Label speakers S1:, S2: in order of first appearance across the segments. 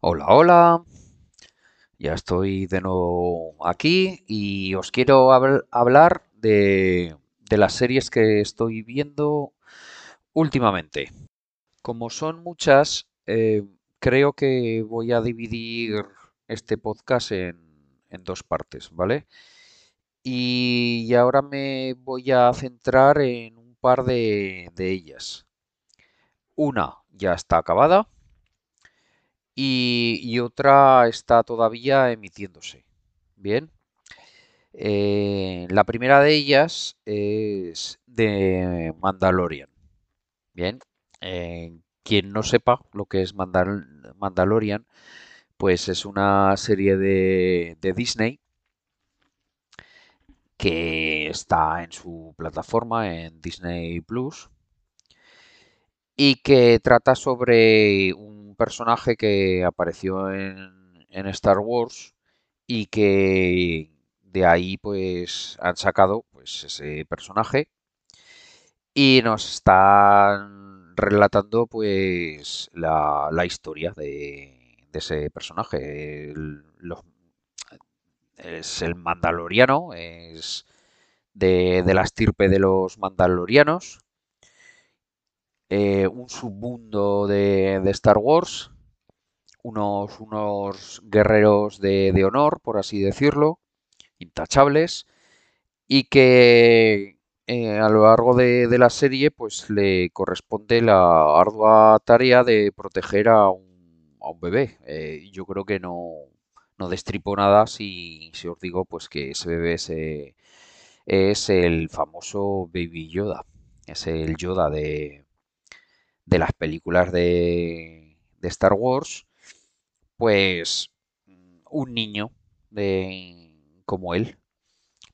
S1: Hola, hola, ya estoy de nuevo aquí y os quiero habl- hablar de, las series que estoy viendo últimamente. Como son muchas, eh, creo que voy a dividir este podcast en, dos partes, ¿vale? Y ahora me voy a centrar en un par de ellas. Una ya está acabada y, otra está todavía emitiéndose. Bien. Eh, la primera de ellas es de Mandalorian. Bien, eh, quien no sepa lo que es Mandal- Mandalorian, pues es una serie de, de Disney que está en su plataforma en Disney Plus y que trata sobre un personaje que apareció en, en Star Wars y que de ahí pues han sacado pues ese personaje y nos están relatando pues la, historia de, ese personaje. Es el mandaloriano, es de, de la estirpe de los mandalorianos, eh, un submundo de, de Star Wars, unos, unos guerreros de, de honor, por así decirlo, intachables, y que eh, a lo largo de, de la serie pues le corresponde la ardua tarea de proteger a un, a un bebé. Eh, yo creo que no, no destripo nada si, si os digo pues que ese bebé es, es el famoso Baby Yoda. Es el Yoda de, de las películas de, de Star Wars. Pues un niño de, como él.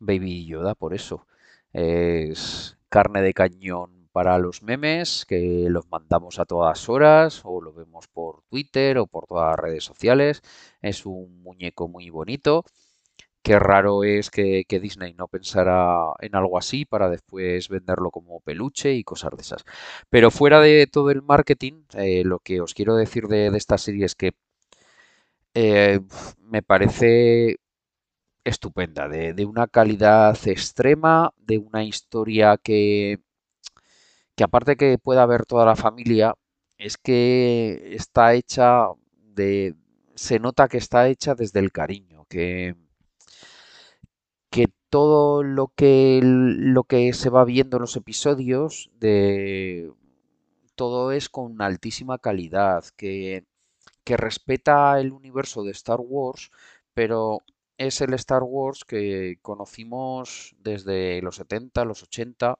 S1: Baby Yoda, por eso. Es carne de cañón para los memes, que los mandamos a todas horas, o lo vemos por Twitter o por todas las redes sociales. Es un muñeco muy bonito. Qué raro es que, Disney no pensara en algo así para después venderlo como peluche y cosas de esas. Pero fuera de todo el marketing, eh, lo que os quiero decir de, de esta serie es que eh, me parece estupenda, de, de una calidad extrema, de una historia que, que aparte que pueda ver toda la familia, es que está hecha de, se nota que está hecha desde el cariño, que, que todo lo que, lo que se va viendo en los episodios, de, todo es con altísima calidad, que, que respeta el universo de Star Wars, pero es el Star Wars que conocimos desde los 70, los 80,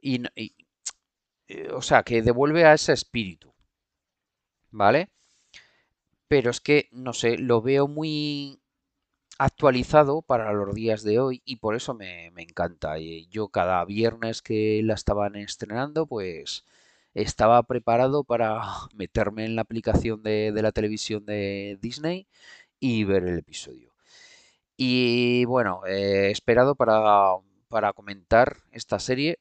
S1: y, y, eh, o sea, que devuelve a ese espíritu, ¿vale? Pero es que, no sé, lo veo muy actualizado para los días de hoy y por eso me, me encanta. Yo cada viernes que la estaban estrenando, pues estaba preparado para meterme en la aplicación de, de la televisión de Disney y ver el episodio. Y bueno, he esperado para, para comentar esta serie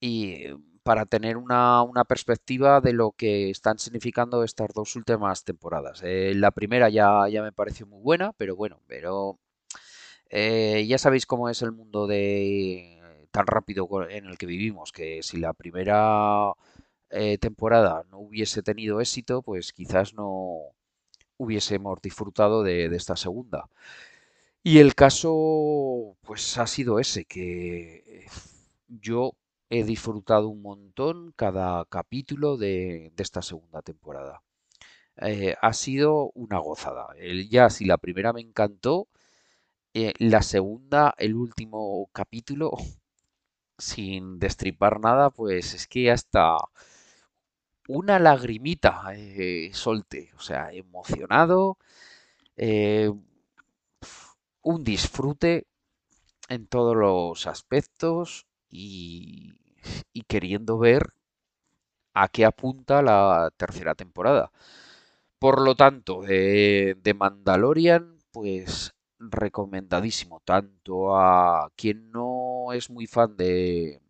S1: y para tener una, una perspectiva de lo que están significando estas dos últimas temporadas. Eh, la primera ya, ya me pareció muy buena, pero bueno, pero eh, ya sabéis cómo es el mundo de tan rápido en el que vivimos, que si la primera eh, temporada no hubiese tenido éxito, pues quizás no hubiésemos disfrutado de, de esta segunda. Y el caso, pues ha sido ese, que yo he disfrutado un montón cada capítulo de, esta segunda temporada. Eh, ha sido una gozada. El- ya si la primera me encantó, eh, la segunda, el último capítulo, sin destripar nada, pues es que hasta una lagrimita eh, solté. O sea, emocionado, un disfrute en todos los aspectos y, queriendo ver a qué apunta la tercera temporada. Por lo tanto, de, de Mandalorian, pues recomendadísimo, tanto a quien no es muy fan de,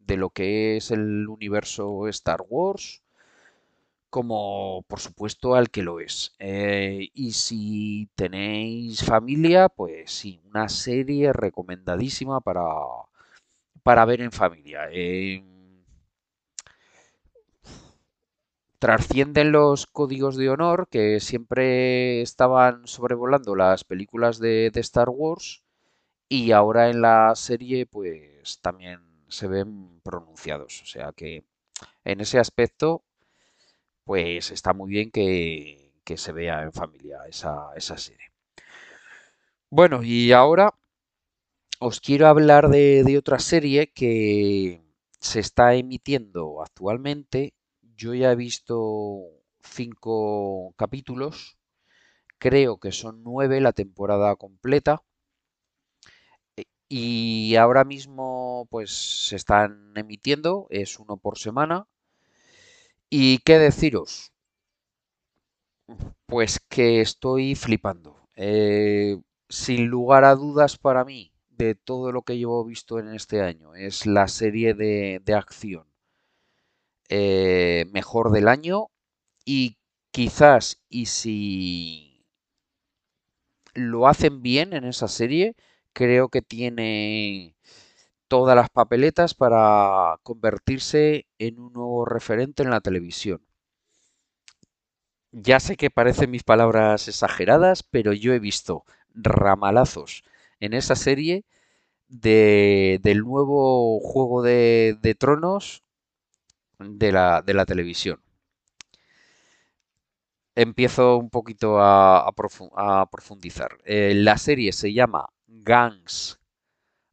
S1: de lo que es el universo Star Wars, como por supuesto al que lo es. Eh, y si tenéis familia, pues sí, una serie recomendadísima para, para ver en familia. Eh, trascienden los códigos de honor que siempre estaban sobrevolando las películas de, Star Wars y ahora en la serie pues también se ven pronunciados. O sea que en ese aspecto pues está muy bien que, que se vea en familia esa, esa serie. Bueno, y ahora os quiero hablar de, otra serie que se está emitiendo actualmente. Yo ya he visto cinco capítulos. Creo que son nueve la temporada completa. E- Y ahora mismo pues se están emitiendo, es uno por semana. ¿Y qué deciros? Pues que estoy flipando. Eh, sin lugar a dudas para mí, de todo lo que llevo visto en este año, es la serie de, de acción eh, mejor del año y quizás, y si lo hacen bien en esa serie, creo que tiene todas las papeletas para convertirse en un nuevo referente en la televisión. Ya sé que parecen mis palabras exageradas, pero yo he visto ramalazos en esa serie de, del nuevo Juego de, Tronos de la, televisión. Empiezo un poquito a, a profu- a profundizar. Eh, la serie se llama Gangs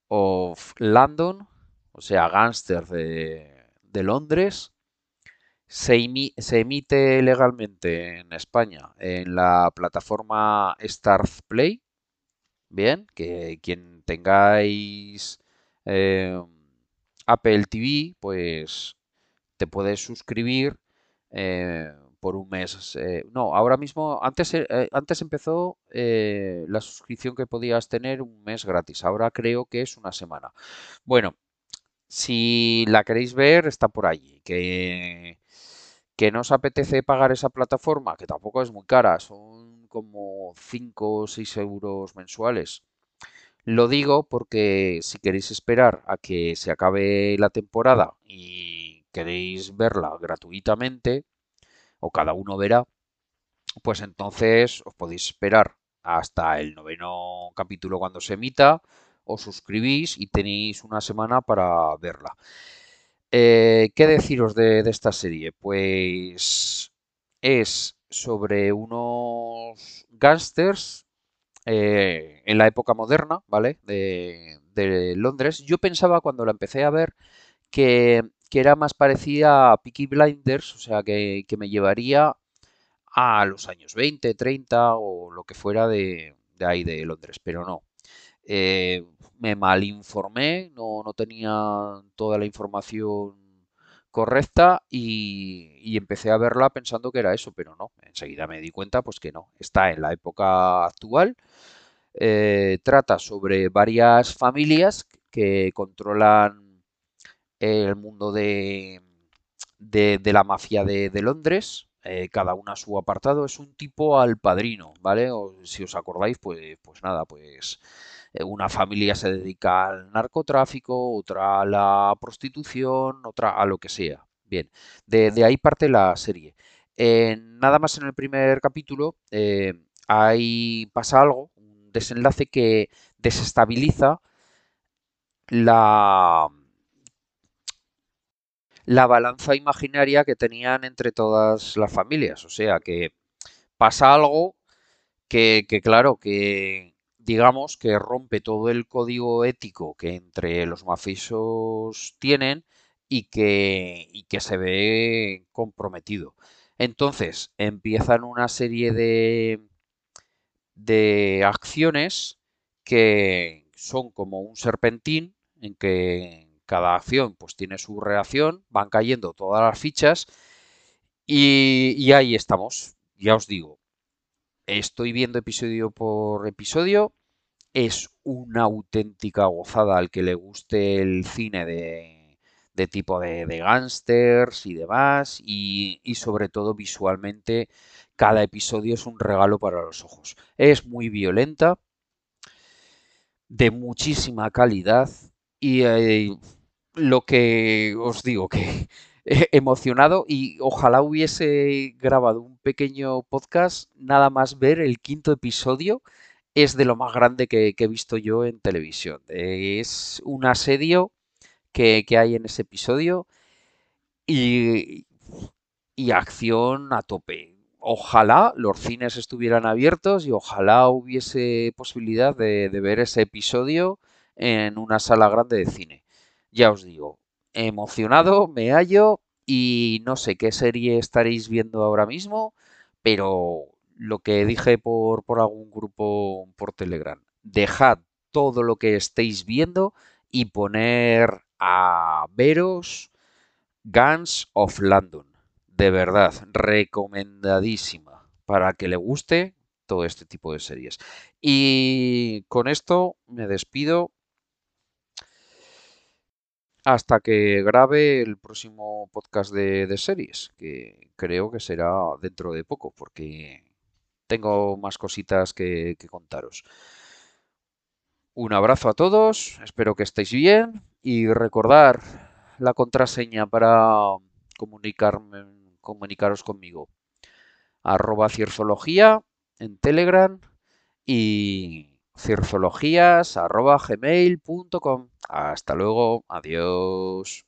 S1: of London, o sea, Gangsters de, Londres. Se, se emite legalmente en España en la plataforma Stars Play. Bien, que quien tengáis eh, Apple TV, pues te puedes suscribir eh, por un mes. eh, no, ahora mismo, antes, eh, eh, antes empezó la suscripción que podías tener un mes gratis. Ahora creo que es una semana. Bueno, si la queréis ver, está por allí. Que, que no os apetece pagar esa plataforma, que tampoco es muy cara, son como 5 o 6 euros mensuales. Lo digo porque si queréis esperar a que se acabe la temporada y queréis verla gratuitamente, o cada uno verá, pues entonces os podéis esperar hasta el noveno capítulo cuando se emita, os suscribís y tenéis una semana para verla. Eh, ¿qué deciros de, de esta serie? Pues es sobre unos gángsters eh, en la época moderna, ¿vale? De, Londres. Yo pensaba cuando la empecé a ver que, que era más parecida a Peaky Blinders, o sea, que, que me llevaría a los años 20, 30 o lo que fuera de, de ahí de Londres, pero no. Eh, me malinformé, no, no tenía toda la información correcta y, empecé a verla pensando que era eso, pero no. Enseguida me di cuenta pues que no. Está en la época actual, eh, trata sobre varias familias que controlan el mundo de, de, la mafia de, de Londres, eh, cada una a su apartado, es un tipo al padrino, ¿vale? O, si os acordáis, pues, pues nada, pues una familia se dedica al narcotráfico, otra a la prostitución, otra a lo que sea. Bien, de, ahí parte la serie. Eh, nada más en el primer capítulo, eh, pasa algo, un desenlace que desestabiliza la, la balanza imaginaria que tenían entre todas las familias. O sea que pasa algo que, claro, que digamos que rompe todo el código ético que entre los mafiosos tienen y que, y que se ve comprometido. Entonces empiezan una serie de, de acciones que son como un serpentín en que cada acción pues tiene su reacción, van cayendo todas las fichas y, y ahí estamos. Ya os digo, estoy viendo episodio por episodio, es una auténtica gozada al que le guste el cine de, de tipo de, de gángsters y demás, y, y sobre todo visualmente cada episodio es un regalo para los ojos. Es muy violenta, de muchísima calidad y eh, lo que os digo que emocionado y ojalá hubiese grabado un pequeño podcast nada más ver el quinto episodio es de lo más grande que, he visto yo en televisión. es un asedio que, hay en ese episodio y, y acción a tope. Ojalá los cines estuvieran abiertos y ojalá hubiese posibilidad de, de ver ese episodio en una sala grande de cine. Ya os digo, emocionado, me hallo y no sé qué serie estaréis viendo ahora mismo, pero lo que dije por, por algún grupo por Telegram, dejad todo lo que estéis viendo y poner a veros Guns of London. De verdad, recomendadísima para que le guste todo este tipo de series. Y con esto me despido hasta que grabe el próximo podcast de, series, que creo que será dentro de poco, porque tengo más cositas que, contaros. Un abrazo a todos, espero que estéis bien y recordar la contraseña para comunicaros conmigo. Arroba cierzología en Telegram y cirfologías.gmail.com. Hasta luego, adiós.